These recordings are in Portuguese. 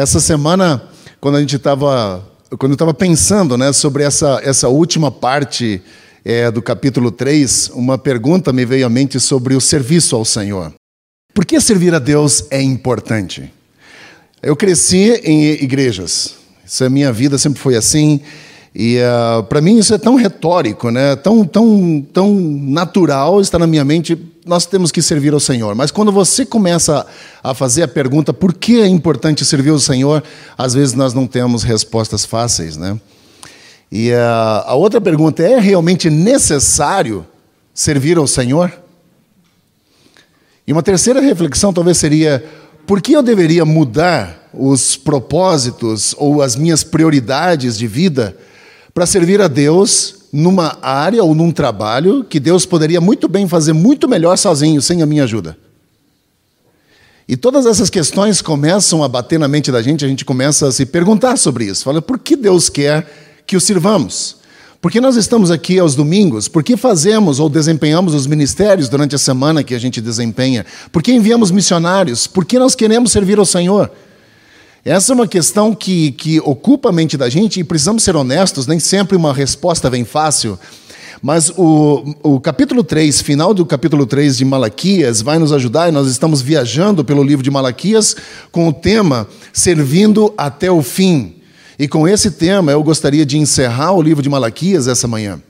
Essa semana, quando a gente estava quando eu estava pensando né, sobre essa, essa última parte é, do capítulo 3, uma pergunta me veio à mente sobre o serviço ao Senhor. Por que servir a Deus é importante? Eu cresci em igrejas, isso é minha vida, sempre foi assim. E uh, para mim isso é tão retórico, né? tão, tão, tão natural, está na minha mente, nós temos que servir ao Senhor. Mas quando você começa a fazer a pergunta por que é importante servir ao Senhor, às vezes nós não temos respostas fáceis. Né? E uh, a outra pergunta é realmente necessário servir ao Senhor? E uma terceira reflexão talvez seria por que eu deveria mudar os propósitos ou as minhas prioridades de vida para servir a Deus numa área ou num trabalho que Deus poderia muito bem fazer muito melhor sozinho, sem a minha ajuda. E todas essas questões começam a bater na mente da gente, a gente começa a se perguntar sobre isso. Fala, por que Deus quer que o sirvamos? Por que nós estamos aqui aos domingos? Por que fazemos ou desempenhamos os ministérios durante a semana que a gente desempenha? Por que enviamos missionários? Por que nós queremos servir ao Senhor? Essa é uma questão que, que ocupa a mente da gente e precisamos ser honestos, nem sempre uma resposta vem fácil. Mas o, o capítulo 3, final do capítulo 3 de Malaquias, vai nos ajudar e nós estamos viajando pelo livro de Malaquias com o tema Servindo até o Fim. E com esse tema eu gostaria de encerrar o livro de Malaquias essa manhã.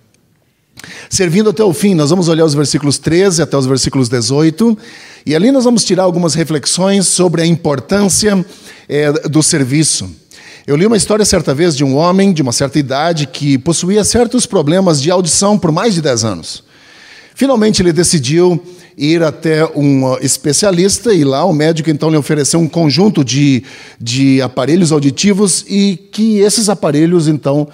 Servindo até o fim, nós vamos olhar os versículos 13 até os versículos 18, e ali nós vamos tirar algumas reflexões sobre a importância é, do serviço. Eu li uma história certa vez de um homem de uma certa idade que possuía certos problemas de audição por mais de 10 anos. Finalmente ele decidiu ir até um especialista e lá o médico então lhe ofereceu um conjunto de, de aparelhos auditivos e que esses aparelhos então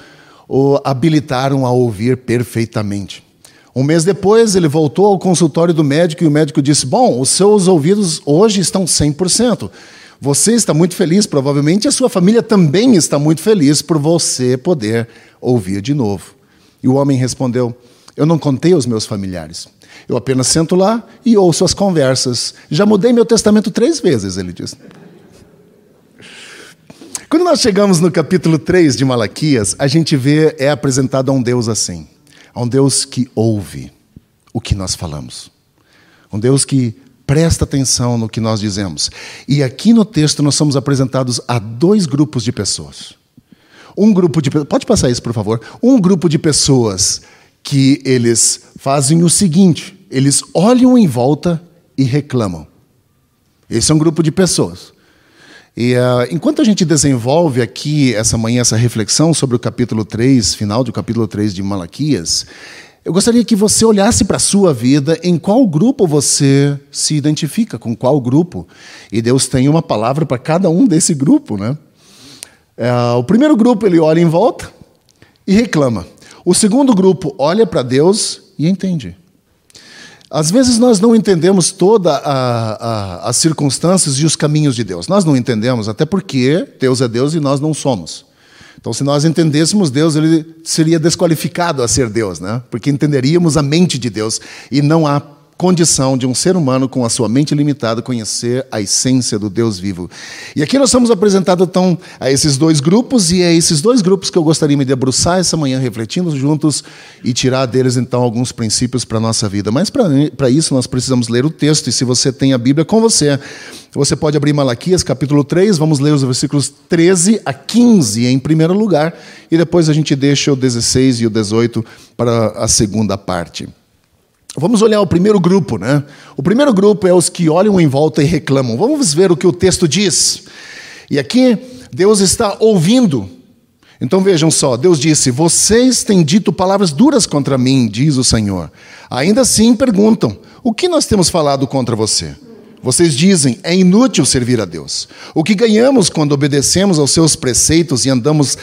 o habilitaram a ouvir perfeitamente. Um mês depois, ele voltou ao consultório do médico e o médico disse: Bom, os seus ouvidos hoje estão 100%. Você está muito feliz, provavelmente a sua família também está muito feliz por você poder ouvir de novo. E o homem respondeu: Eu não contei aos meus familiares. Eu apenas sento lá e ouço as conversas. Já mudei meu testamento três vezes, ele disse. Quando nós chegamos no capítulo 3 de Malaquias, a gente vê, é apresentado a um Deus assim. A um Deus que ouve o que nós falamos. Um Deus que presta atenção no que nós dizemos. E aqui no texto nós somos apresentados a dois grupos de pessoas. Um grupo de pode passar isso, por favor. Um grupo de pessoas que eles fazem o seguinte: eles olham em volta e reclamam. Esse é um grupo de pessoas. E uh, enquanto a gente desenvolve aqui essa manhã essa reflexão sobre o capítulo 3, final do capítulo 3 de Malaquias, eu gostaria que você olhasse para a sua vida, em qual grupo você se identifica, com qual grupo. E Deus tem uma palavra para cada um desse grupo. Né? Uh, o primeiro grupo ele olha em volta e reclama. O segundo grupo olha para Deus e entende. Às vezes nós não entendemos todas as circunstâncias e os caminhos de Deus. Nós não entendemos, até porque Deus é Deus e nós não somos. Então, se nós entendêssemos Deus, ele seria desqualificado a ser Deus, né? Porque entenderíamos a mente de Deus e não há condição de um ser humano com a sua mente limitada conhecer a essência do Deus vivo. E aqui nós somos apresentados então a esses dois grupos e é esses dois grupos que eu gostaria de me debruçar essa manhã refletindo juntos e tirar deles então alguns princípios para a nossa vida. Mas para isso nós precisamos ler o texto e se você tem a Bíblia com você, você pode abrir Malaquias capítulo 3, vamos ler os versículos 13 a 15 em primeiro lugar e depois a gente deixa o 16 e o 18 para a segunda parte. Vamos olhar o primeiro grupo, né? O primeiro grupo é os que olham em volta e reclamam. Vamos ver o que o texto diz. E aqui Deus está ouvindo. Então vejam só, Deus disse: Vocês têm dito palavras duras contra mim, diz o Senhor. Ainda assim perguntam: O que nós temos falado contra você? Vocês dizem, é inútil servir a Deus. O que ganhamos quando obedecemos aos seus preceitos e andamos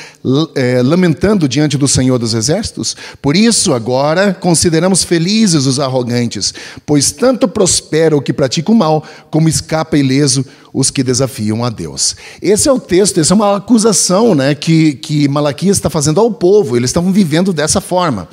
é, lamentando diante do Senhor dos Exércitos? Por isso, agora, consideramos felizes os arrogantes, pois tanto prospera o que pratica o mal, como escapa ileso os que desafiam a Deus. Esse é o texto, essa é uma acusação né, que, que Malaquias está fazendo ao povo, eles estavam vivendo dessa forma.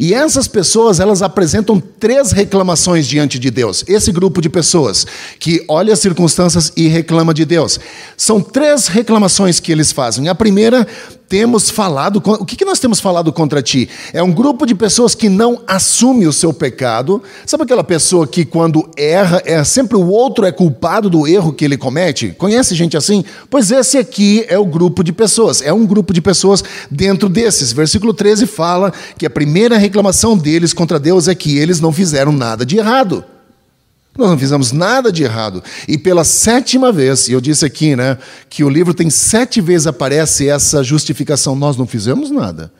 E essas pessoas, elas apresentam três reclamações diante de Deus. Esse grupo de pessoas que olha as circunstâncias e reclama de Deus. São três reclamações que eles fazem. A primeira temos falado, o que nós temos falado contra ti? É um grupo de pessoas que não assume o seu pecado. Sabe aquela pessoa que quando erra, é sempre o outro é culpado do erro que ele comete? Conhece gente assim? Pois esse aqui é o grupo de pessoas, é um grupo de pessoas dentro desses. Versículo 13 fala que a primeira reclamação deles contra Deus é que eles não fizeram nada de errado. Nós não fizemos nada de errado. E pela sétima vez, e eu disse aqui, né, que o livro tem sete vezes aparece essa justificação, nós não fizemos nada.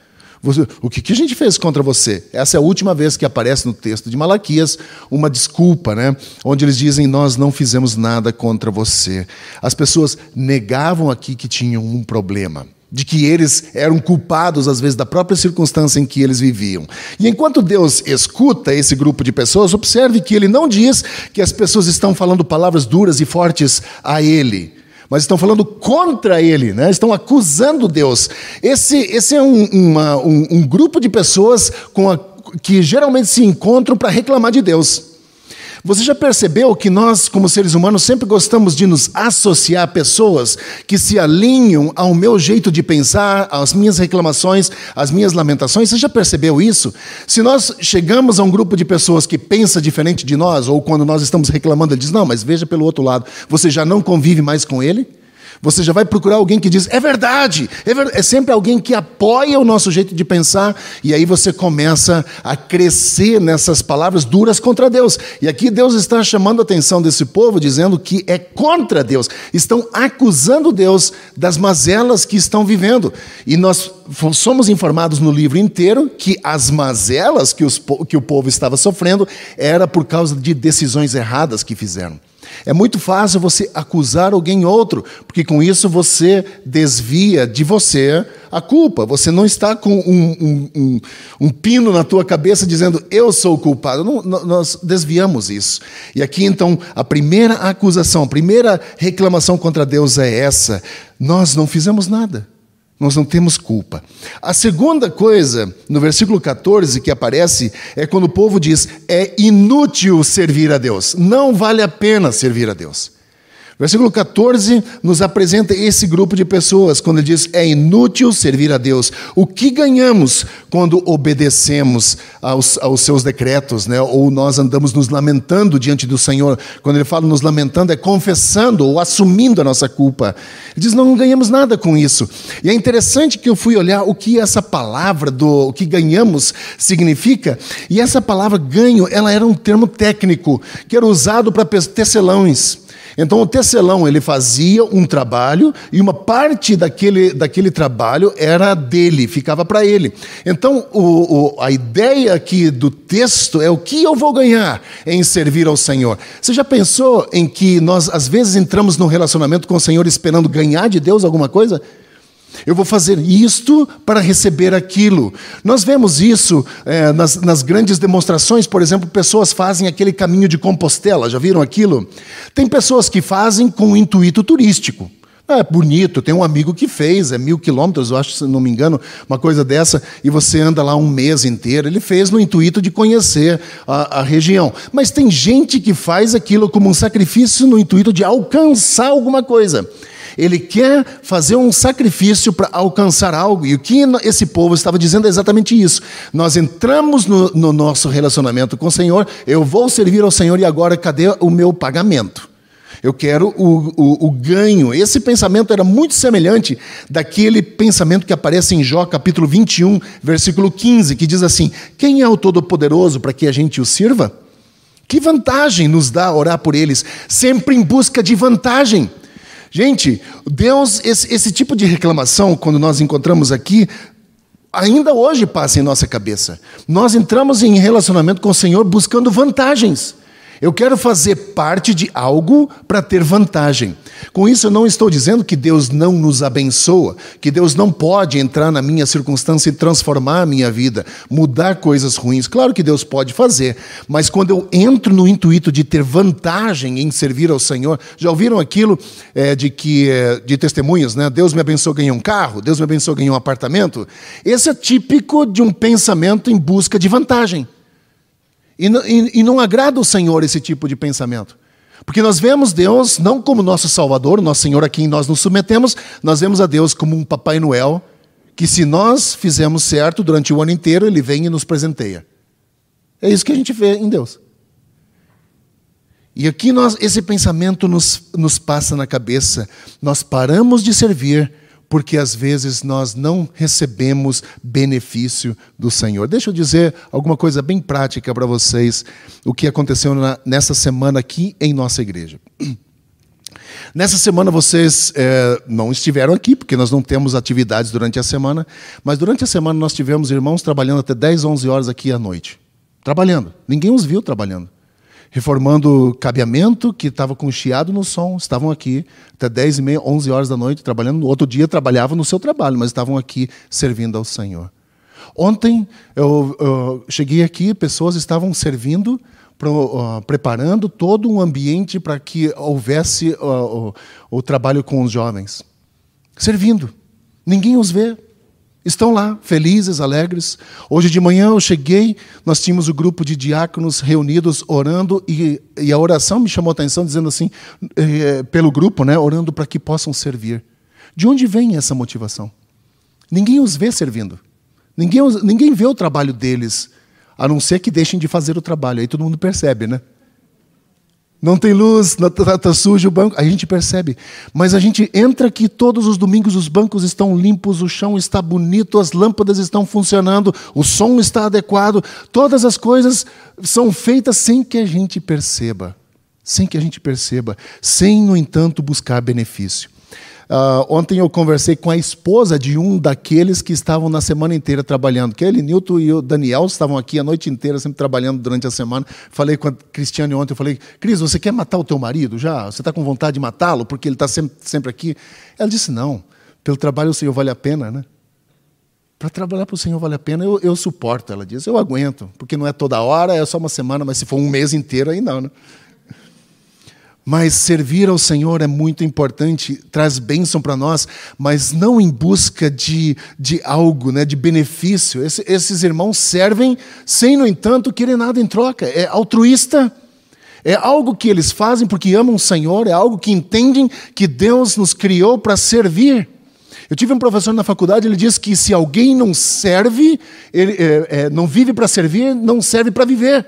Você, o que, que, a gente fez contra você? Essa é a última vez que aparece no texto de Malaquias uma desculpa, né? onde eles dizem: Nós não fizemos nada contra você. As pessoas negavam aqui que tinham um problema de que eles eram culpados, às vezes, da própria circunstância em que eles viviam. E enquanto Deus escuta esse grupo de pessoas, observe que ele não diz que as pessoas estão falando palavras duras e fortes a ele. Mas estão falando contra ele, né? estão acusando Deus. Esse, esse é um, uma, um, um grupo de pessoas a, que geralmente se encontram para reclamar de Deus. Você já percebeu que nós, como seres humanos, sempre gostamos de nos associar a pessoas que se alinham ao meu jeito de pensar, às minhas reclamações, às minhas lamentações? Você já percebeu isso? Se nós chegamos a um grupo de pessoas que pensa diferente de nós, ou quando nós estamos reclamando, ele diz: Não, mas veja pelo outro lado, você já não convive mais com ele? Você já vai procurar alguém que diz, é verdade, é, ver... é, sempre alguém que apoia o nosso jeito de pensar, e aí você começa a crescer nessas palavras duras contra Deus. E aqui Deus está chamando a atenção desse povo, dizendo que é contra Deus, estão acusando Deus das mazelas que estão vivendo. E nós somos informados no livro inteiro que as mazelas que, os, que o povo estava sofrendo era por causa de decisões erradas que fizeram. É muito fácil você acusar alguém outro, porque com isso você desvia de você a culpa. Você não está com um, um, um, um pino na tua cabeça dizendo eu sou o culpado. Não, nós desviamos isso. E aqui então a primeira acusação, a primeira reclamação contra Deus é essa: nós não fizemos nada. Nós não temos culpa. A segunda coisa, no versículo 14, que aparece, é quando o povo diz: é inútil servir a Deus, não vale a pena servir a Deus. Versículo 14 nos apresenta esse grupo de pessoas, quando ele diz: é inútil servir a Deus. O que ganhamos quando obedecemos aos, aos seus decretos, né? ou nós andamos nos lamentando diante do Senhor? Quando ele fala nos lamentando, é confessando ou assumindo a nossa culpa. Ele diz: não, ganhamos nada com isso. E é interessante que eu fui olhar o que essa palavra do o que ganhamos significa, e essa palavra ganho, ela era um termo técnico que era usado para tecelões. Então o tecelão ele fazia um trabalho e uma parte daquele, daquele trabalho era dele, ficava para ele. Então o, o, a ideia aqui do texto é o que eu vou ganhar em servir ao Senhor. Você já pensou em que nós às vezes entramos num relacionamento com o Senhor esperando ganhar de Deus alguma coisa? Eu vou fazer isto para receber aquilo. Nós vemos isso é, nas, nas, grandes demonstrações, por exemplo, pessoas fazem aquele caminho de Compostela, já viram aquilo? Tem pessoas que fazem com um intuito turístico. É bonito, tem um amigo que fez, é mil quilômetros, eu acho, se não me engano, uma coisa dessa, e você anda lá um mês inteiro. Ele fez no intuito de conhecer a, a região. Mas tem gente que faz aquilo como um sacrifício no intuito de alcançar alguma coisa. Ele quer fazer um sacrifício para alcançar algo. E o que esse povo estava dizendo é exatamente isso. Nós entramos no, no nosso relacionamento com o Senhor, eu vou servir ao Senhor e agora cadê o meu pagamento? Eu quero o, o, o, ganho. Esse pensamento era muito semelhante daquele pensamento que aparece em Jó, capítulo 21, versículo 15, que diz assim: Quem é o Todo-Poderoso para que a gente o sirva? Que vantagem nos dá orar por eles? Sempre em busca de vantagem. Gente, Deus, esse, esse tipo de reclamação, quando nós encontramos aqui, ainda hoje passa em nossa cabeça. Nós entramos em relacionamento com o Senhor buscando vantagens. Eu quero fazer parte de algo para ter vantagem. Com isso, eu não estou dizendo que Deus não nos abençoa, que Deus não pode entrar na minha circunstância e transformar a minha vida, mudar coisas ruins. Claro que Deus pode fazer, mas quando eu entro no intuito de ter vantagem em servir ao Senhor, já ouviram aquilo é, de que é, de testemunhas, né? Deus me abençoou, ganhei um carro, Deus me abençoou, ganhei um apartamento. Esse é típico de um pensamento em busca de vantagem. E, e, e não agrada o Senhor esse tipo de pensamento. Porque nós vemos Deus não como nosso Salvador, nosso Senhor a quem nós nos submetemos, nós vemos a Deus como um Papai Noel, que se nós fizermos certo durante o ano inteiro, Ele vem e nos presenteia. É isso que a gente vê em Deus. E aqui nós, esse pensamento nos, nos passa na cabeça. Nós paramos de servir porque às vezes nós não recebemos benefício do Senhor. Deixa eu dizer alguma coisa bem prática para vocês, o que aconteceu na, nessa semana aqui em nossa igreja. Nessa semana vocês é, não estiveram aqui, porque nós não temos atividades durante a semana, mas durante a semana nós tivemos irmãos trabalhando até 10, 11 horas aqui à noite. Trabalhando. Ninguém os viu trabalhando reformando cabeamento, que estava com chiado no som, estavam aqui até 10 e meia, 11 horas da noite, trabalhando. No outro dia trabalhavam no seu trabalho, mas estavam aqui servindo ao Senhor. Ontem eu, eu cheguei aqui, pessoas estavam servindo, pro, uh, preparando todo um ambiente para que houvesse uh, o, o trabalho com os jovens. Servindo. Ninguém os vê, Estão lá, felizes, alegres. Hoje de manhã eu cheguei, nós tínhamos o grupo de diáconos reunidos orando e, e a oração me chamou a atenção, dizendo assim, eh, pelo grupo, né, orando para que possam servir. De onde vem essa motivação? Ninguém os vê servindo. Ninguém, ninguém vê o trabalho deles, a não ser que deixem de fazer o trabalho. Aí todo mundo percebe, né? Não tem luz, está tá sujo o banco. A gente percebe. Mas a gente entra aqui todos os domingos, os bancos estão limpos, o chão está bonito, as lâmpadas estão funcionando, o som está adequado. Todas as coisas são feitas sem que a gente perceba. Sem que a gente perceba. Sem, no entanto, buscar benefício. Uh, ontem eu conversei com a esposa de um daqueles que estavam na semana inteira trabalhando. Que ele, Nilton e o Daniel estavam aqui a noite inteira, sempre trabalhando durante a semana. Falei com a Cristiane ontem, eu falei, Cris, você quer matar o teu marido já? Você está com vontade de matá-lo porque ele está sempre, sempre aqui? Ela disse, não, pelo trabalho o Senhor vale a pena, né? Para trabalhar para o Senhor vale a pena, eu, eu suporto, ela diz. Eu aguento, porque não é toda hora, é só uma semana, mas se for um mês inteiro, aí não, né? Mas servir ao Senhor é muito importante, traz bênção para nós, mas não em busca de, de algo, né, de benefício. Esse, esses irmãos servem sem, no entanto, querer nada em troca. É altruísta, é algo que eles fazem porque amam o Senhor, é algo que entendem que Deus nos criou para servir. Eu tive um professor na faculdade, ele disse que se alguém não serve, ele é, é, não vive para servir, não serve para viver.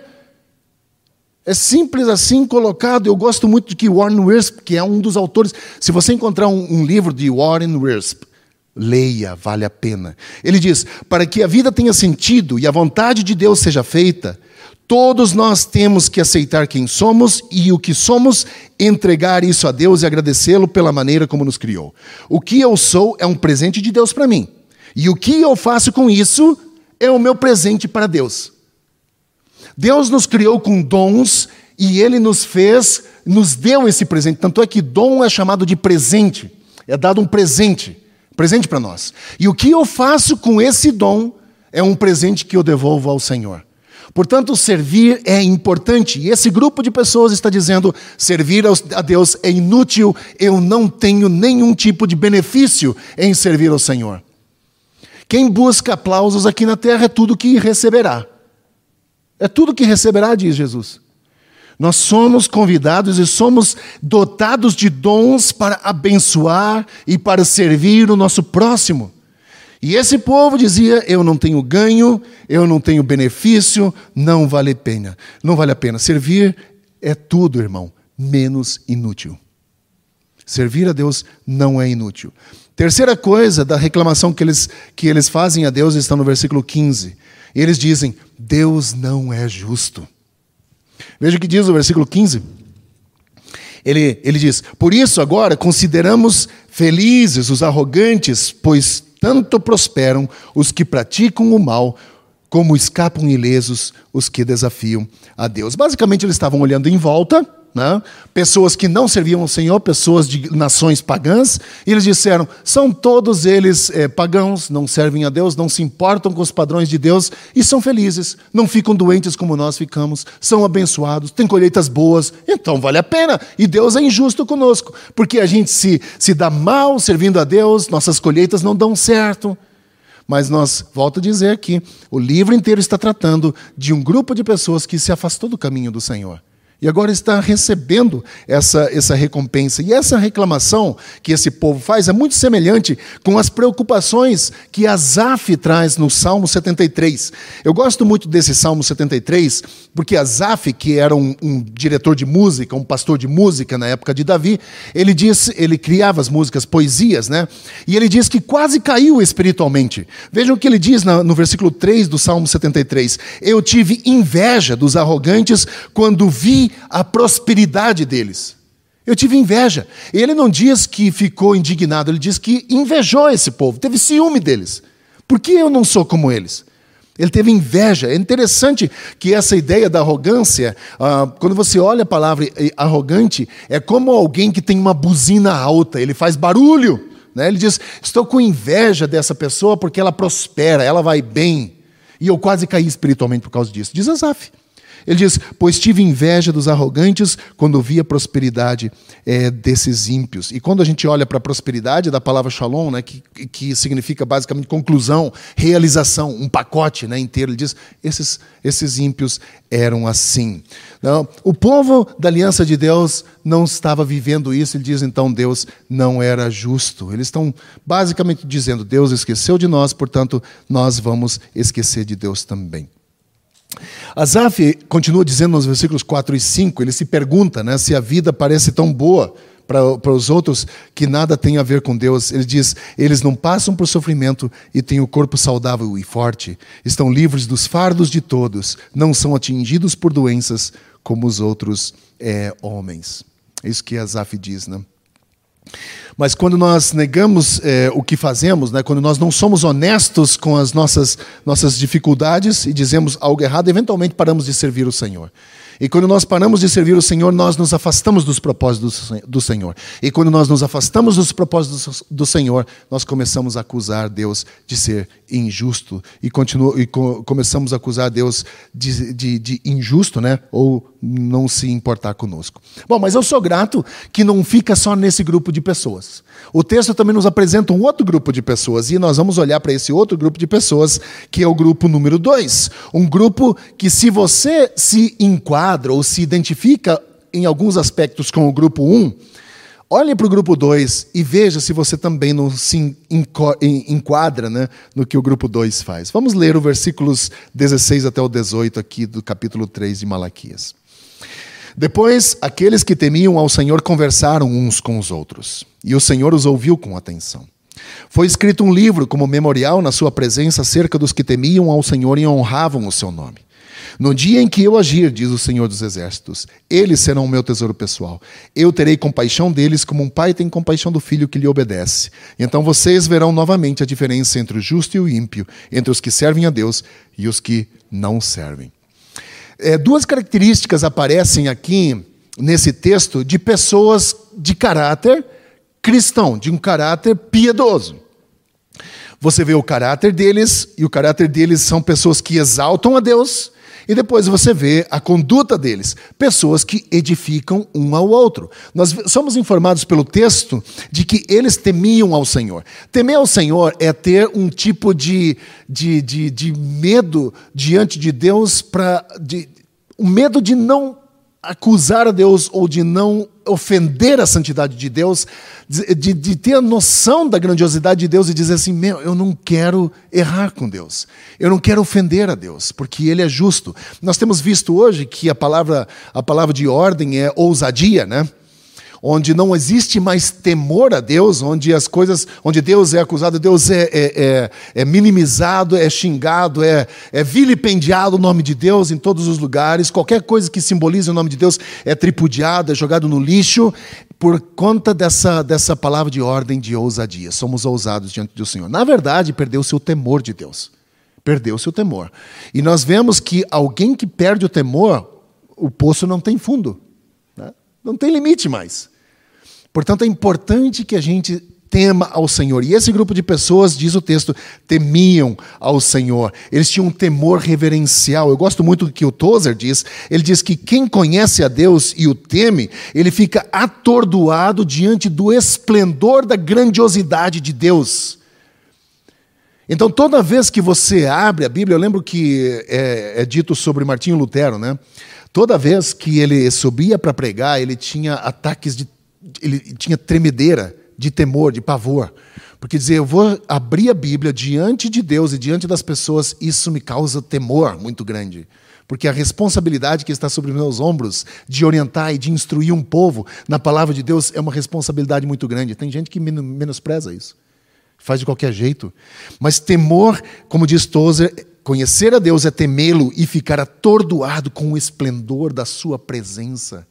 É simples assim colocado. Eu gosto muito de que Warren Wiersbe, que é um dos autores. Se você encontrar um, um livro de Warren Wiersbe, leia, vale a pena. Ele diz: para que a vida tenha sentido e a vontade de Deus seja feita, todos nós temos que aceitar quem somos e o que somos, entregar isso a Deus e agradecê-lo pela maneira como nos criou. O que eu sou é um presente de Deus para mim. E o que eu faço com isso é o meu presente para Deus. Deus nos criou com dons e Ele nos fez, nos deu esse presente. Tanto é que dom é chamado de presente, é dado um presente, presente para nós. E o que eu faço com esse dom é um presente que eu devolvo ao Senhor. Portanto, servir é importante. E esse grupo de pessoas está dizendo: servir a Deus é inútil, eu não tenho nenhum tipo de benefício em servir ao Senhor. Quem busca aplausos aqui na terra é tudo que receberá. É tudo que receberá, diz Jesus. Nós somos convidados e somos dotados de dons para abençoar e para servir o nosso próximo. E esse povo dizia: Eu não tenho ganho, eu não tenho benefício, não vale a pena. Não vale a pena. Servir é tudo, irmão, menos inútil. Servir a Deus não é inútil. Terceira coisa da reclamação que eles, que eles fazem a Deus está no versículo 15. E eles dizem: Deus não é justo. Veja o que diz o versículo 15. Ele, ele diz: Por isso agora consideramos felizes os arrogantes, pois tanto prosperam os que praticam o mal como escapam ilesos os que desafiam a Deus. Basicamente, eles estavam olhando em volta né? pessoas que não serviam ao Senhor, pessoas de nações pagãs, e eles disseram: são todos eles é, pagãos, não servem a Deus, não se importam com os padrões de Deus e são felizes, não ficam doentes como nós ficamos, são abençoados, têm colheitas boas, então vale a pena. E Deus é injusto conosco, porque a gente se, se dá mal servindo a Deus, nossas colheitas não dão certo. Mas nós, volto a dizer que o livro inteiro está tratando de um grupo de pessoas que se afastou do caminho do Senhor. E agora está recebendo essa, essa recompensa. E essa reclamação que esse povo faz é muito semelhante com as preocupações que Asaf traz no Salmo 73. Eu gosto muito desse Salmo 73, porque Asaf, que era um, um diretor de música, um pastor de música na época de Davi, ele disse, ele criava as músicas, poesias, né? E ele diz que quase caiu espiritualmente. Vejam o que ele diz no versículo 3 do Salmo 73. Eu tive inveja dos arrogantes quando vi a prosperidade deles. Eu tive inveja. Ele não diz que ficou indignado, ele diz que invejou esse povo, teve ciúme deles. Por que eu não sou como eles? Ele teve inveja. É interessante que essa ideia da arrogância, ah, quando você olha a palavra arrogante, é como alguém que tem uma buzina alta, ele faz barulho. Né? Ele diz: Estou com inveja dessa pessoa porque ela prospera, ela vai bem. E eu quase caí espiritualmente por causa disso. Diz Asaf. Ele diz: Pois tive inveja dos arrogantes quando vi a prosperidade é, desses ímpios. E quando a gente olha para a prosperidade da palavra shalom, né, que, que significa basicamente conclusão, realização, um pacote né, inteiro, ele diz: esses, esses ímpios eram assim. Não, o povo da aliança de Deus não estava vivendo isso, ele diz então: Deus não era justo. Eles estão basicamente dizendo: Deus esqueceu de nós, portanto, nós vamos esquecer de Deus também. Asaf continua dizendo nos versículos 4 e 5, ele se pergunta né, se a vida parece tão boa para os outros que nada tem a ver com Deus. Ele diz: eles não passam por sofrimento e têm o corpo saudável e forte, estão livres dos fardos de todos, não são atingidos por doenças como os outros é, homens. É isso que Asaf diz, né? Mas quando nós negamos é, o que fazemos, né, quando nós não somos honestos com as nossas, nossas dificuldades e dizemos algo errado, eventualmente paramos de servir o Senhor. E quando nós paramos de servir o Senhor, nós nos afastamos dos propósitos do Senhor. E quando nós nos afastamos dos propósitos do Senhor, nós começamos a acusar Deus de ser injusto. E, continua, e começamos a acusar Deus de, de, de injusto, né? ou não se importar conosco. Bom, mas eu sou grato que não fica só nesse grupo de pessoas. O texto também nos apresenta um outro grupo de pessoas, e nós vamos olhar para esse outro grupo de pessoas, que é o grupo número dois. Um grupo que, se você se enquadra ou se identifica em alguns aspectos com o grupo um, olhe para o grupo 2 e veja se você também não se enquadra né, no que o grupo 2 faz. Vamos ler os versículos 16 até o 18 aqui do capítulo 3 de Malaquias. Depois, aqueles que temiam ao Senhor conversaram uns com os outros, e o Senhor os ouviu com atenção. Foi escrito um livro como memorial na sua presença acerca dos que temiam ao Senhor e honravam o seu nome. No dia em que eu agir, diz o Senhor dos Exércitos, eles serão o meu tesouro pessoal. Eu terei compaixão deles como um pai tem compaixão do filho que lhe obedece. Então vocês verão novamente a diferença entre o justo e o ímpio, entre os que servem a Deus e os que não servem. É, duas características aparecem aqui nesse texto de pessoas de caráter cristão, de um caráter piedoso. Você vê o caráter deles, e o caráter deles são pessoas que exaltam a Deus, e depois você vê a conduta deles, pessoas que edificam um ao outro. Nós somos informados pelo texto de que eles temiam ao Senhor. Temer ao Senhor é ter um tipo de, de, de, de medo diante de Deus, para de, o medo de não acusar a Deus ou de não ofender a santidade de Deus, de, de, ter a noção da grandiosidade de Deus e dizer assim: meu, eu não quero errar com Deus, eu não quero ofender a Deus, porque Ele é justo. Nós temos visto hoje que a palavra, a palavra de ordem é ousadia, né? Onde não existe mais temor a Deus, onde as coisas, onde Deus é acusado, Deus é, é, é, é minimizado, é xingado, é, é vilipendiado o nome de Deus em todos os lugares, qualquer coisa que simbolize o nome de Deus é tripudiado, é jogado no lixo, por conta dessa, dessa palavra de ordem de ousadia. Somos ousados diante do Senhor. Na verdade, perdeu-se o temor de Deus. Perdeu-se o temor. E nós vemos que alguém que perde o temor, o poço não tem fundo. Né? Não tem limite mais. Portanto, é importante que a gente tema ao Senhor. E esse grupo de pessoas, diz o texto, temiam ao Senhor. Eles tinham um temor reverencial. Eu gosto muito do que o Tozer diz. Ele diz que quem conhece a Deus e o teme, ele fica atordoado diante do esplendor da grandiosidade de Deus. Então, toda vez que você abre a Bíblia, eu lembro que é, é dito sobre Martinho Lutero, né? Toda vez que ele subia para pregar, ele tinha ataques de. Ele tinha tremedeira de temor, de pavor. Porque dizer, eu vou abrir a Bíblia diante de Deus e diante das pessoas, isso me causa temor muito grande. Porque a responsabilidade que está sobre meus ombros de orientar e de instruir um povo na palavra de Deus é uma responsabilidade muito grande. Tem gente que menospreza isso, faz de qualquer jeito. Mas temor, como diz Tozer, conhecer a Deus é temê-lo e ficar atordoado com o esplendor da sua presença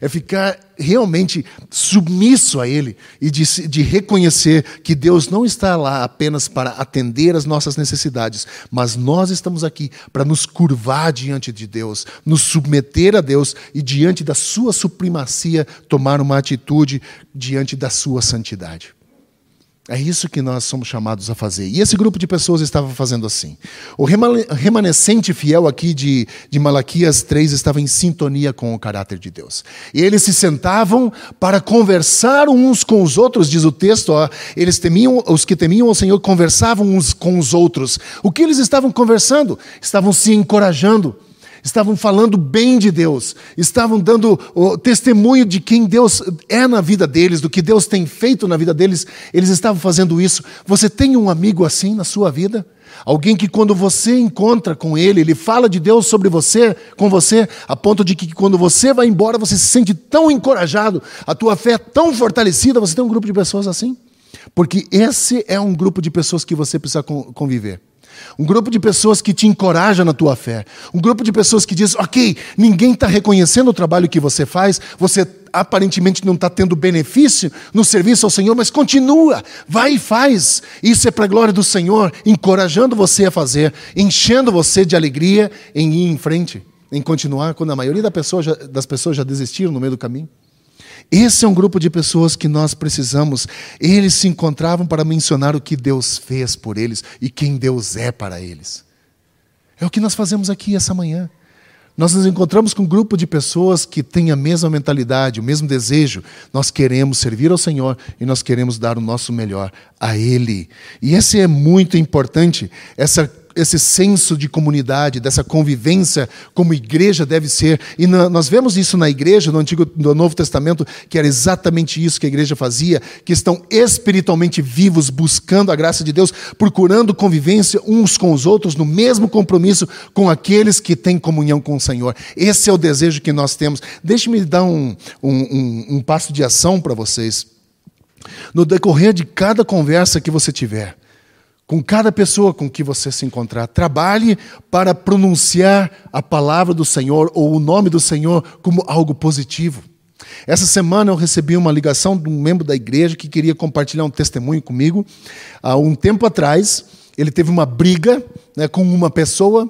é ficar realmente submisso a Ele e de, de, reconhecer que Deus não está lá apenas para atender as nossas necessidades, mas nós estamos aqui para nos curvar diante de Deus, nos submeter a Deus e, diante da Sua supremacia, tomar uma atitude diante da Sua santidade. É isso que nós somos chamados a fazer. E esse grupo de pessoas estava fazendo assim. O remanescente fiel aqui de, de Malaquias 3 estava em sintonia com o caráter de Deus. E eles se sentavam para conversar uns com os outros, diz o texto. Ó, eles temiam, os que temiam o Senhor conversavam uns com os outros. O que eles estavam conversando? Estavam se encorajando estavam falando bem de Deus, estavam dando testemunho de quem Deus é na vida deles, do que Deus tem feito na vida deles, eles estavam fazendo isso. Você tem um amigo assim na sua vida? Alguém que quando você encontra com ele, ele fala de Deus sobre você, com você, a ponto de que quando você vai embora, você se sente tão encorajado, a tua fé é tão fortalecida, você tem um grupo de pessoas assim? Porque esse é um grupo de pessoas que você precisa conviver. Um grupo de pessoas que te encoraja na tua fé. Um grupo de pessoas que diz: ok, ninguém está reconhecendo o trabalho que você faz, você aparentemente não está tendo benefício no serviço ao Senhor, mas continua, vai e faz. Isso é para a glória do Senhor, encorajando você a fazer, enchendo você de alegria em ir em frente, em continuar, quando a maioria das pessoas já desistiram no meio do caminho. Esse é um grupo de pessoas que nós precisamos. Eles se encontravam para mencionar o que Deus fez por eles e quem Deus é para eles. É o que nós fazemos aqui essa manhã. Nós nos encontramos com um grupo de pessoas que têm a mesma mentalidade, o mesmo desejo. Nós queremos servir ao Senhor e nós queremos dar o nosso melhor a Ele. E esse é muito importante, essa esse senso de comunidade, dessa convivência como igreja deve ser. E na, nós vemos isso na igreja, no Antigo no Novo Testamento, que era exatamente isso que a igreja fazia, que estão espiritualmente vivos, buscando a graça de Deus, procurando convivência uns com os outros, no mesmo compromisso com aqueles que têm comunhão com o Senhor. Esse é o desejo que nós temos. Deixe-me dar um, um, um, um passo de ação para vocês. No decorrer de cada conversa que você tiver, com cada pessoa com que você se encontrar. Trabalhe para pronunciar a palavra do Senhor ou o nome do Senhor como algo positivo. Essa semana eu recebi uma ligação de um membro da igreja que queria compartilhar um testemunho comigo. Há um tempo atrás, ele teve uma briga né, com uma pessoa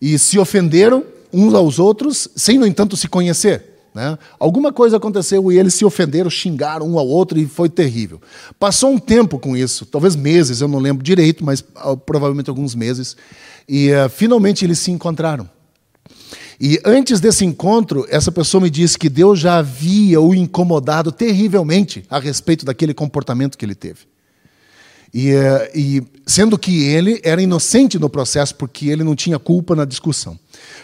e se ofenderam uns aos outros, sem, no entanto, se conhecer. Né? Alguma coisa aconteceu e eles se ofenderam, xingaram um ao outro e foi terrível. Passou um tempo com isso, talvez meses, eu não lembro direito, mas uh, provavelmente alguns meses, e uh, finalmente eles se encontraram. E antes desse encontro, essa pessoa me disse que Deus já havia o incomodado terrivelmente a respeito daquele comportamento que ele teve. E, uh, e sendo que ele era inocente no processo, porque ele não tinha culpa na discussão.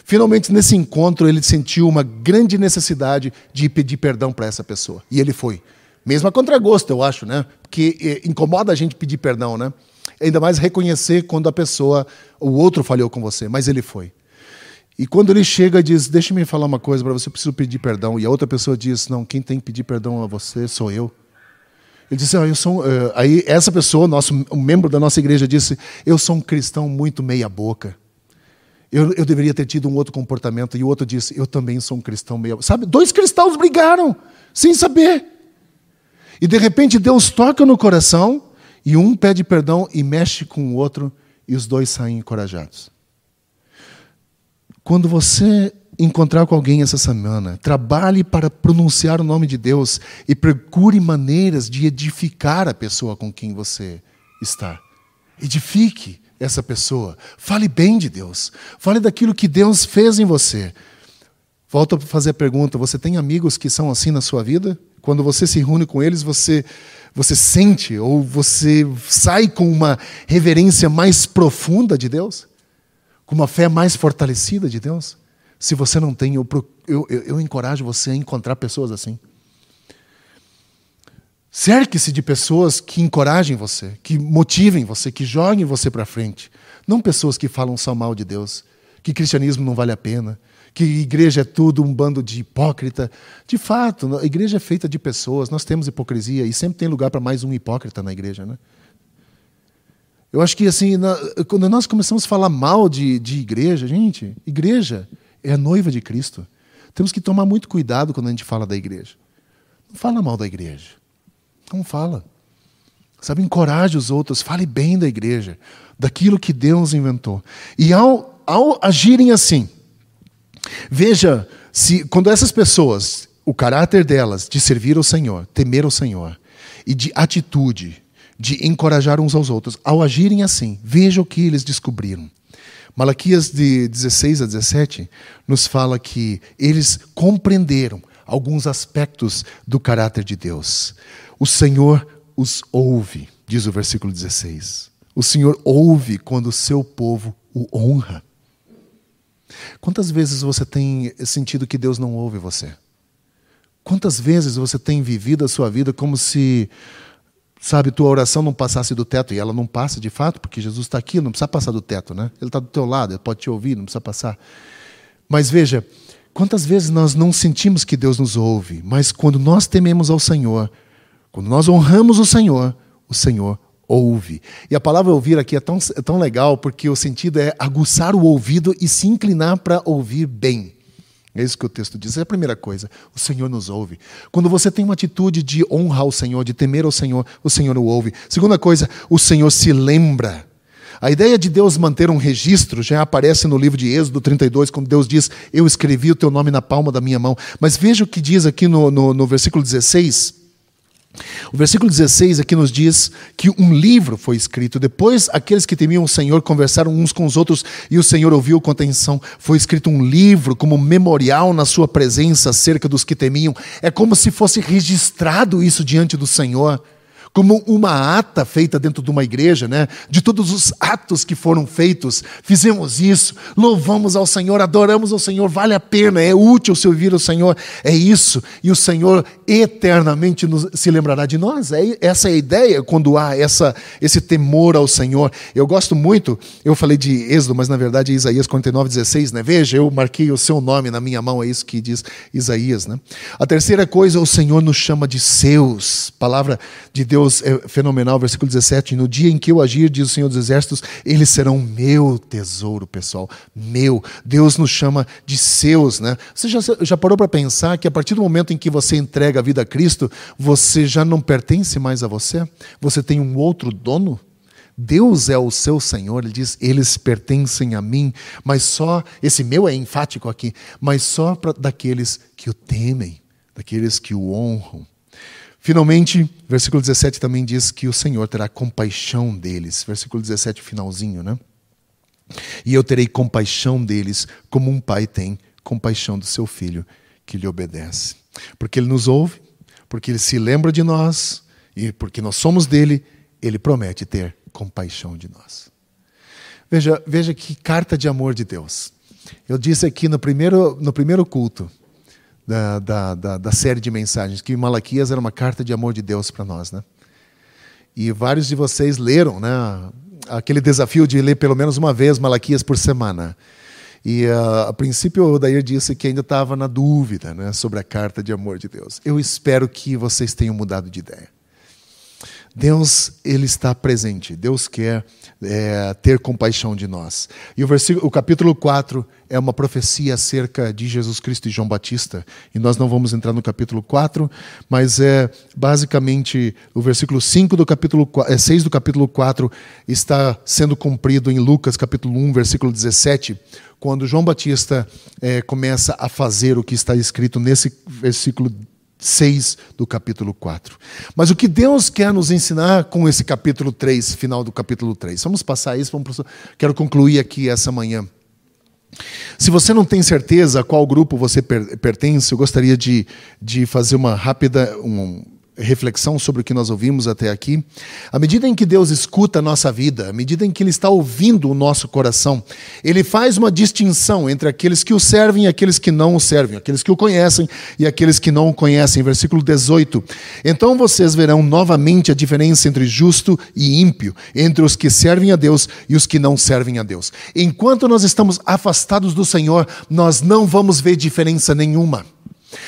Finalmente, nesse encontro, ele sentiu uma grande necessidade de pedir perdão para essa pessoa. E ele foi. Mesmo a contragosto, eu acho, né? Porque eh, incomoda a gente pedir perdão, né? Ainda mais reconhecer quando a pessoa, o outro falhou com você, mas ele foi. E quando ele chega e diz: Deixa-me falar uma coisa para você, eu preciso pedir perdão. E a outra pessoa diz: Não, quem tem que pedir perdão a você sou eu. Ele disse: ah, eu sou, uh, Aí essa pessoa, nosso, um membro da nossa igreja, disse: Eu sou um cristão muito meia-boca. Eu, eu deveria ter tido um outro comportamento. E o outro disse: Eu também sou um cristão meio. Sabe, dois cristãos brigaram, sem saber. E de repente Deus toca no coração, e um pede perdão e mexe com o outro, e os dois saem encorajados. Quando você encontrar com alguém essa semana, trabalhe para pronunciar o nome de Deus e procure maneiras de edificar a pessoa com quem você está. Edifique essa pessoa. Fale bem de Deus. Fale daquilo que Deus fez em você. Volto a fazer a pergunta: você tem amigos que são assim na sua vida? Quando você se reúne com eles, você você sente ou você sai com uma reverência mais profunda de Deus? Com uma fé mais fortalecida de Deus? Se você não tem, eu, eu, eu encorajo você a encontrar pessoas assim. Cerque-se de pessoas que encorajem você, que motivem você, que joguem você para frente. Não pessoas que falam só mal de Deus, que cristianismo não vale a pena, que igreja é tudo um bando de hipócrita. De fato, a igreja é feita de pessoas, nós temos hipocrisia e sempre tem lugar para mais um hipócrita na igreja, né? Eu acho que assim, quando nós começamos a falar mal de, de igreja, gente, igreja é a noiva de Cristo. Temos que tomar muito cuidado quando a gente fala da igreja. Não fala mal da igreja. Não fala. Sabe, encoraje os outros, fale bem da igreja, daquilo que Deus inventou. E ao, ao agirem assim, veja se quando essas pessoas, o caráter delas de servir ao Senhor, temer ao Senhor, e de atitude, de encorajar uns aos outros, ao agirem assim, veja o que eles descobriram. Malaquias de 16 a 17 nos fala que eles compreenderam alguns aspectos do caráter de Deus. O Senhor os ouve, diz o versículo 16. O Senhor ouve quando o seu povo o honra. Quantas vezes você tem sentido que Deus não ouve você? Quantas vezes você tem vivido a sua vida como se, sabe, tua oração não passasse do teto e ela não passa de fato, porque Jesus está aqui, não precisa passar do teto, né? Ele está do teu lado, ele pode te ouvir, não precisa passar. Mas veja, quantas vezes nós não sentimos que Deus nos ouve, mas quando nós tememos ao Senhor, quando nós honramos o Senhor, o Senhor ouve. E a palavra ouvir aqui é tão, é tão legal porque o sentido é aguçar o ouvido e se inclinar para ouvir bem. É isso que o texto diz. É a primeira coisa. O Senhor nos ouve. Quando você tem uma atitude de honrar o Senhor, de temer ao Senhor, o Senhor o ouve. Segunda coisa, o Senhor se lembra. A ideia de Deus manter um registro já aparece no livro de Êxodo 32, quando Deus diz: Eu escrevi o teu nome na palma da minha mão. Mas veja o que diz aqui no, no, no versículo 16 o versículo 16 aqui nos diz que um livro foi escrito. Depois, aqueles que temiam o Senhor conversaram uns com os outros e o Senhor ouviu com atenção. Foi escrito um livro como memorial na sua presença acerca dos que temiam. É como se fosse registrado isso diante do Senhor como uma ata feita dentro de uma igreja, né? De todos os atos que foram feitos, fizemos isso, louvamos ao Senhor, adoramos ao Senhor, vale a pena, é útil servir ao Senhor, é isso. E o Senhor eternamente nos, se lembrará de nós. É, essa é a ideia quando há essa, esse temor ao Senhor. Eu gosto muito, eu falei de Êxodo, mas na verdade é Isaías 49, 16, né? Veja, eu marquei o seu nome na minha mão, é isso que diz Isaías, né? A terceira coisa, o Senhor nos chama de seus, palavra de Deus Deus é fenomenal, versículo 17: No dia em que eu agir, diz o Senhor dos Exércitos, eles serão meu tesouro, pessoal, meu. Deus nos chama de seus, né? Você já, já parou para pensar que a partir do momento em que você entrega a vida a Cristo, você já não pertence mais a você? Você tem um outro dono? Deus é o seu Senhor, ele diz, eles pertencem a mim, mas só, esse meu é enfático aqui, mas só para daqueles que o temem, daqueles que o honram. Finalmente, versículo 17 também diz que o Senhor terá compaixão deles. Versículo 17, finalzinho, né? E eu terei compaixão deles, como um pai tem compaixão do seu filho que lhe obedece. Porque ele nos ouve, porque ele se lembra de nós e porque nós somos dele, ele promete ter compaixão de nós. Veja, veja que carta de amor de Deus. Eu disse aqui no primeiro, no primeiro culto da, da, da, da série de mensagens, que Malaquias era uma carta de amor de Deus para nós. Né? E vários de vocês leram né, aquele desafio de ler pelo menos uma vez Malaquias por semana. E uh, a princípio o Odair disse que ainda estava na dúvida né, sobre a carta de amor de Deus. Eu espero que vocês tenham mudado de ideia. Deus, Ele está presente. Deus quer é, ter compaixão de nós. E o, versículo, o capítulo 4 é uma profecia acerca de Jesus Cristo e João Batista. E nós não vamos entrar no capítulo 4, mas é basicamente o versículo 5 do capítulo 4, é, 6 do capítulo 4 está sendo cumprido em Lucas capítulo 1, versículo 17, quando João Batista é, começa a fazer o que está escrito nesse versículo 6 do capítulo 4. Mas o que Deus quer nos ensinar com esse capítulo 3, final do capítulo 3? Vamos passar isso, vamos, quero concluir aqui essa manhã. Se você não tem certeza a qual grupo você pertence, eu gostaria de, de fazer uma rápida, um, reflexão sobre o que nós ouvimos até aqui, à medida em que Deus escuta a nossa vida, à medida em que Ele está ouvindo o nosso coração, Ele faz uma distinção entre aqueles que o servem e aqueles que não o servem, aqueles que o conhecem e aqueles que não o conhecem. Versículo 18: Então vocês verão novamente a diferença entre justo e ímpio, entre os que servem a Deus e os que não servem a Deus. Enquanto nós estamos afastados do Senhor, nós não vamos ver diferença nenhuma.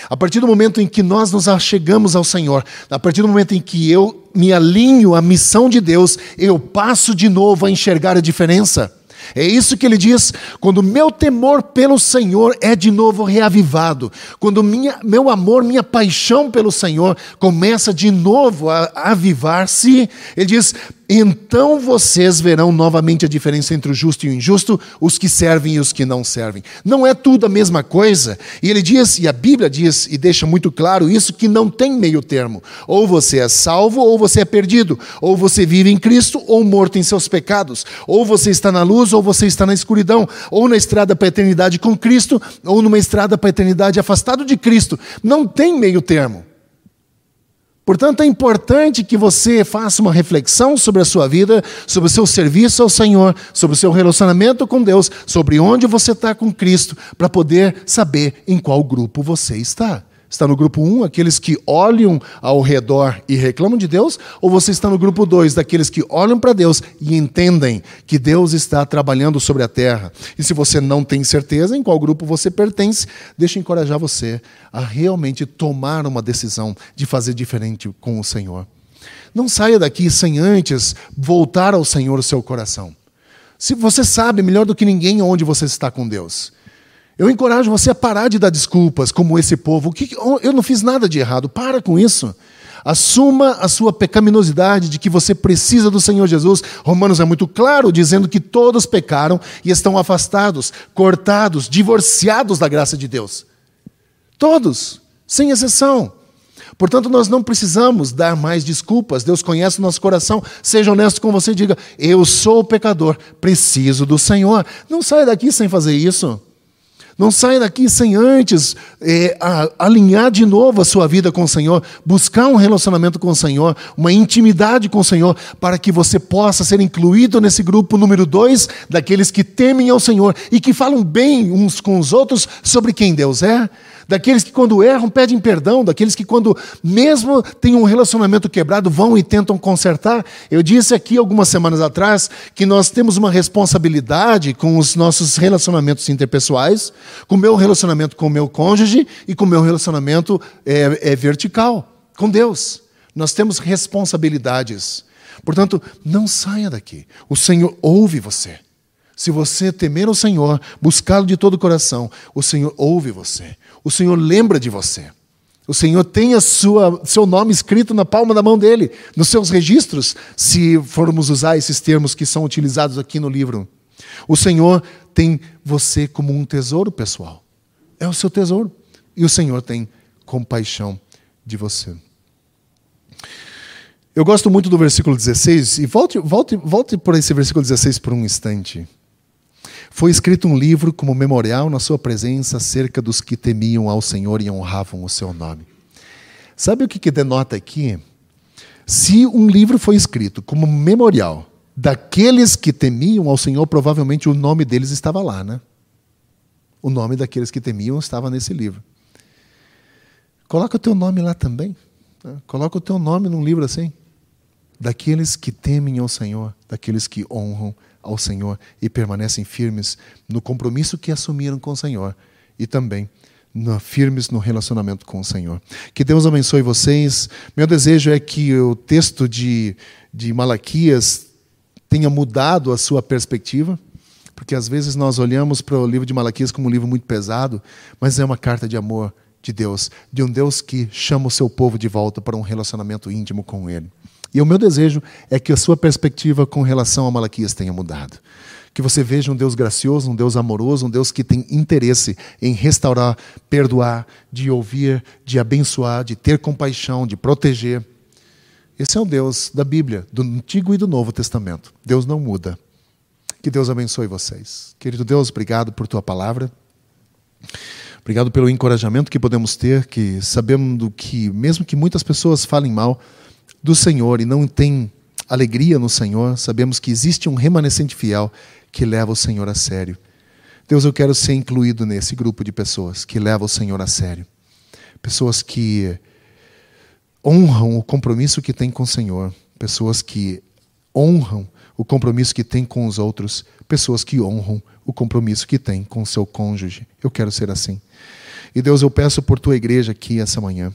A partir do momento em que nós nos achegamos ao Senhor, a partir do momento em que eu me alinho à missão de Deus, eu passo de novo a enxergar a diferença. É isso que ele diz, quando meu temor pelo Senhor é de novo reavivado, quando minha, meu amor, minha paixão pelo Senhor começa de novo a, a avivar-se, ele diz: então vocês verão novamente a diferença entre o justo e o injusto, os que servem e os que não servem. Não é tudo a mesma coisa. E ele diz, e a Bíblia diz, e deixa muito claro isso, que não tem meio termo. Ou você é salvo, ou você é perdido. Ou você vive em Cristo, ou morto em seus pecados. Ou você está na luz, ou você está na escuridão. Ou na estrada para a eternidade com Cristo, ou numa estrada para a eternidade afastado de Cristo. Não tem meio termo. Portanto, é importante que você faça uma reflexão sobre a sua vida, sobre o seu serviço ao Senhor, sobre o seu relacionamento com Deus, sobre onde você está com Cristo, para poder saber em qual grupo você está. Está no grupo 1, um, aqueles que olham ao redor e reclamam de Deus? Ou você está no grupo 2, daqueles que olham para Deus e entendem que Deus está trabalhando sobre a terra? E se você não tem certeza em qual grupo você pertence, deixa encorajar você a realmente tomar uma decisão de fazer diferente com o Senhor. Não saia daqui sem antes voltar ao Senhor o seu coração. Se você sabe melhor do que ninguém onde você está com Deus. Eu encorajo você a parar de dar desculpas, como esse povo. Eu não fiz nada de errado. Para com isso. Assuma a sua pecaminosidade de que você precisa do Senhor Jesus. Romanos é muito claro, dizendo que todos pecaram e estão afastados, cortados, divorciados da graça de Deus. Todos, sem exceção. Portanto, nós não precisamos dar mais desculpas. Deus conhece o nosso coração. Seja honesto com você e diga: Eu sou pecador, preciso do Senhor. Não saia daqui sem fazer isso. Não saia daqui sem antes é, a, alinhar de novo a sua vida com o Senhor, buscar um relacionamento com o Senhor, uma intimidade com o Senhor, para que você possa ser incluído nesse grupo número dois, daqueles que temem ao Senhor e que falam bem uns com os outros sobre quem Deus é daqueles que quando erram pedem perdão, daqueles que quando mesmo têm um relacionamento quebrado vão e tentam consertar. Eu disse aqui algumas semanas atrás que nós temos uma responsabilidade com os nossos relacionamentos interpessoais, com o meu relacionamento com o meu cônjuge e com o meu relacionamento é, é vertical com Deus. Nós temos responsabilidades. Portanto, não saia daqui. O Senhor ouve você. Se você temer o Senhor, buscá-lo de todo o coração, o Senhor ouve você. O Senhor lembra de você. O Senhor tem a sua, seu nome escrito na palma da mão dele, nos seus registros, se formos usar esses termos que são utilizados aqui no livro. O Senhor tem você como um tesouro pessoal. É o seu tesouro. E o Senhor tem compaixão de você. Eu gosto muito do versículo 16, e volte, volte, volte por esse versículo 16 por um instante. Foi escrito um livro como memorial na sua presença acerca dos que temiam ao Senhor e honravam o seu nome. Sabe o que, que denota aqui? Se um livro foi escrito como memorial daqueles que temiam ao Senhor, provavelmente o nome deles estava lá, né? O nome daqueles que temiam estava nesse livro. Coloca o teu nome lá também. Né? Coloca o teu nome num livro assim. Daqueles que temem ao Senhor, daqueles que honram ao Senhor e permanecem firmes no compromisso que assumiram com o Senhor e também firmes no relacionamento com o Senhor. Que Deus abençoe vocês. Meu desejo é que o texto de, de Malaquias tenha mudado a sua perspectiva, porque às vezes nós olhamos para o livro de Malaquias como um livro muito pesado, mas é uma carta de amor de Deus, de um Deus que chama o seu povo de volta para um relacionamento íntimo com Ele. E o meu desejo é que a sua perspectiva com relação a Malaquias tenha mudado. Que você veja um Deus gracioso, um Deus amoroso, um Deus que tem interesse em restaurar, perdoar, de ouvir, de abençoar, de ter compaixão, de proteger. Esse é o Deus da Bíblia, do Antigo e do Novo Testamento. Deus não muda. Que Deus abençoe vocês. Querido Deus, obrigado por tua palavra. Obrigado pelo encorajamento que podemos ter, que sabemos que, mesmo que muitas pessoas falem mal do Senhor e não têm alegria no Senhor, sabemos que existe um remanescente fiel que leva o Senhor a sério. Deus, eu quero ser incluído nesse grupo de pessoas que leva o Senhor a sério. Pessoas que honram o compromisso que têm com o Senhor, pessoas que honram o compromisso que têm com os outros, pessoas que honram o compromisso que têm com o seu cônjuge. Eu quero ser assim. E Deus, eu peço por tua igreja aqui essa manhã.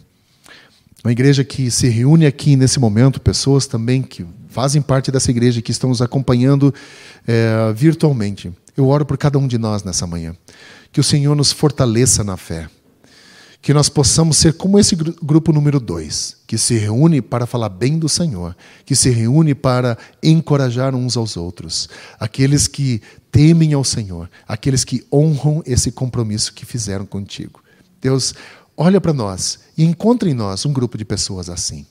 Uma igreja que se reúne aqui nesse momento, pessoas também que fazem parte dessa igreja que estão nos acompanhando é, virtualmente. Eu oro por cada um de nós nessa manhã. Que o Senhor nos fortaleça na fé. Que nós possamos ser como esse grupo número dois, que se reúne para falar bem do Senhor, que se reúne para encorajar uns aos outros. Aqueles que temem ao Senhor, aqueles que honram esse compromisso que fizeram contigo. Deus, olha para nós e encontre em nós um grupo de pessoas assim.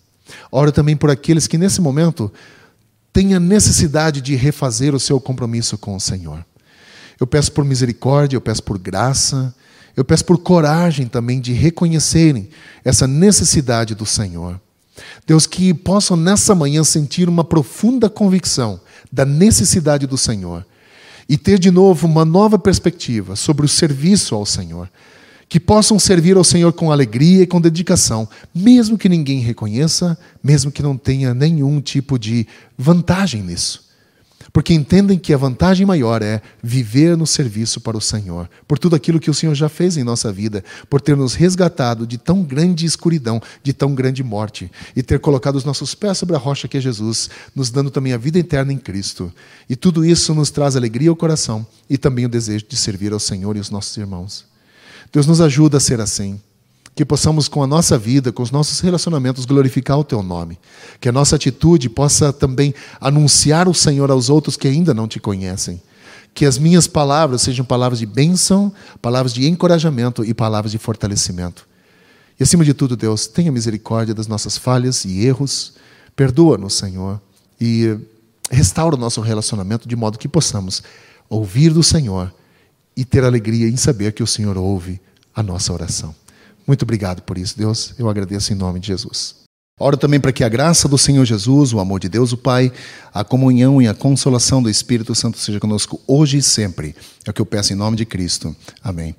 Oro também por aqueles que nesse momento têm a necessidade de refazer o seu compromisso com o Senhor. Eu peço por misericórdia, eu peço por graça, eu peço por coragem também de reconhecerem essa necessidade do Senhor. Deus, que possam nessa manhã sentir uma profunda convicção da necessidade do Senhor e ter de novo uma nova perspectiva sobre o serviço ao Senhor, que possam servir ao Senhor com alegria e com dedicação, mesmo que ninguém reconheça, mesmo que não tenha nenhum tipo de vantagem nisso. Porque entendem que a vantagem maior é viver no serviço para o Senhor, por tudo aquilo que o Senhor já fez em nossa vida, por ter nos resgatado de tão grande escuridão, de tão grande morte, e ter colocado os nossos pés sobre a rocha que é Jesus, nos dando também a vida eterna em Cristo. E tudo isso nos traz alegria ao coração e também o desejo de servir ao Senhor e aos nossos irmãos. Deus nos ajuda a ser assim. Que possamos, com a nossa vida, com os nossos relacionamentos, glorificar o Teu nome. Que a nossa atitude possa também anunciar o Senhor aos outros que ainda não te conhecem. Que as minhas palavras sejam palavras de bênção, palavras de encorajamento e palavras de fortalecimento. E acima de tudo, Deus, tenha misericórdia das nossas falhas e erros. Perdoa-nos, Senhor. E restaura o nosso relacionamento de modo que possamos ouvir do Senhor e ter alegria em saber que o Senhor ouve a nossa oração. Muito obrigado por isso, Deus. Eu agradeço em nome de Jesus. Oro também para que a graça do Senhor Jesus, o amor de Deus, o Pai, a comunhão e a consolação do Espírito Santo seja conosco hoje e sempre. É o que eu peço em nome de Cristo. Amém.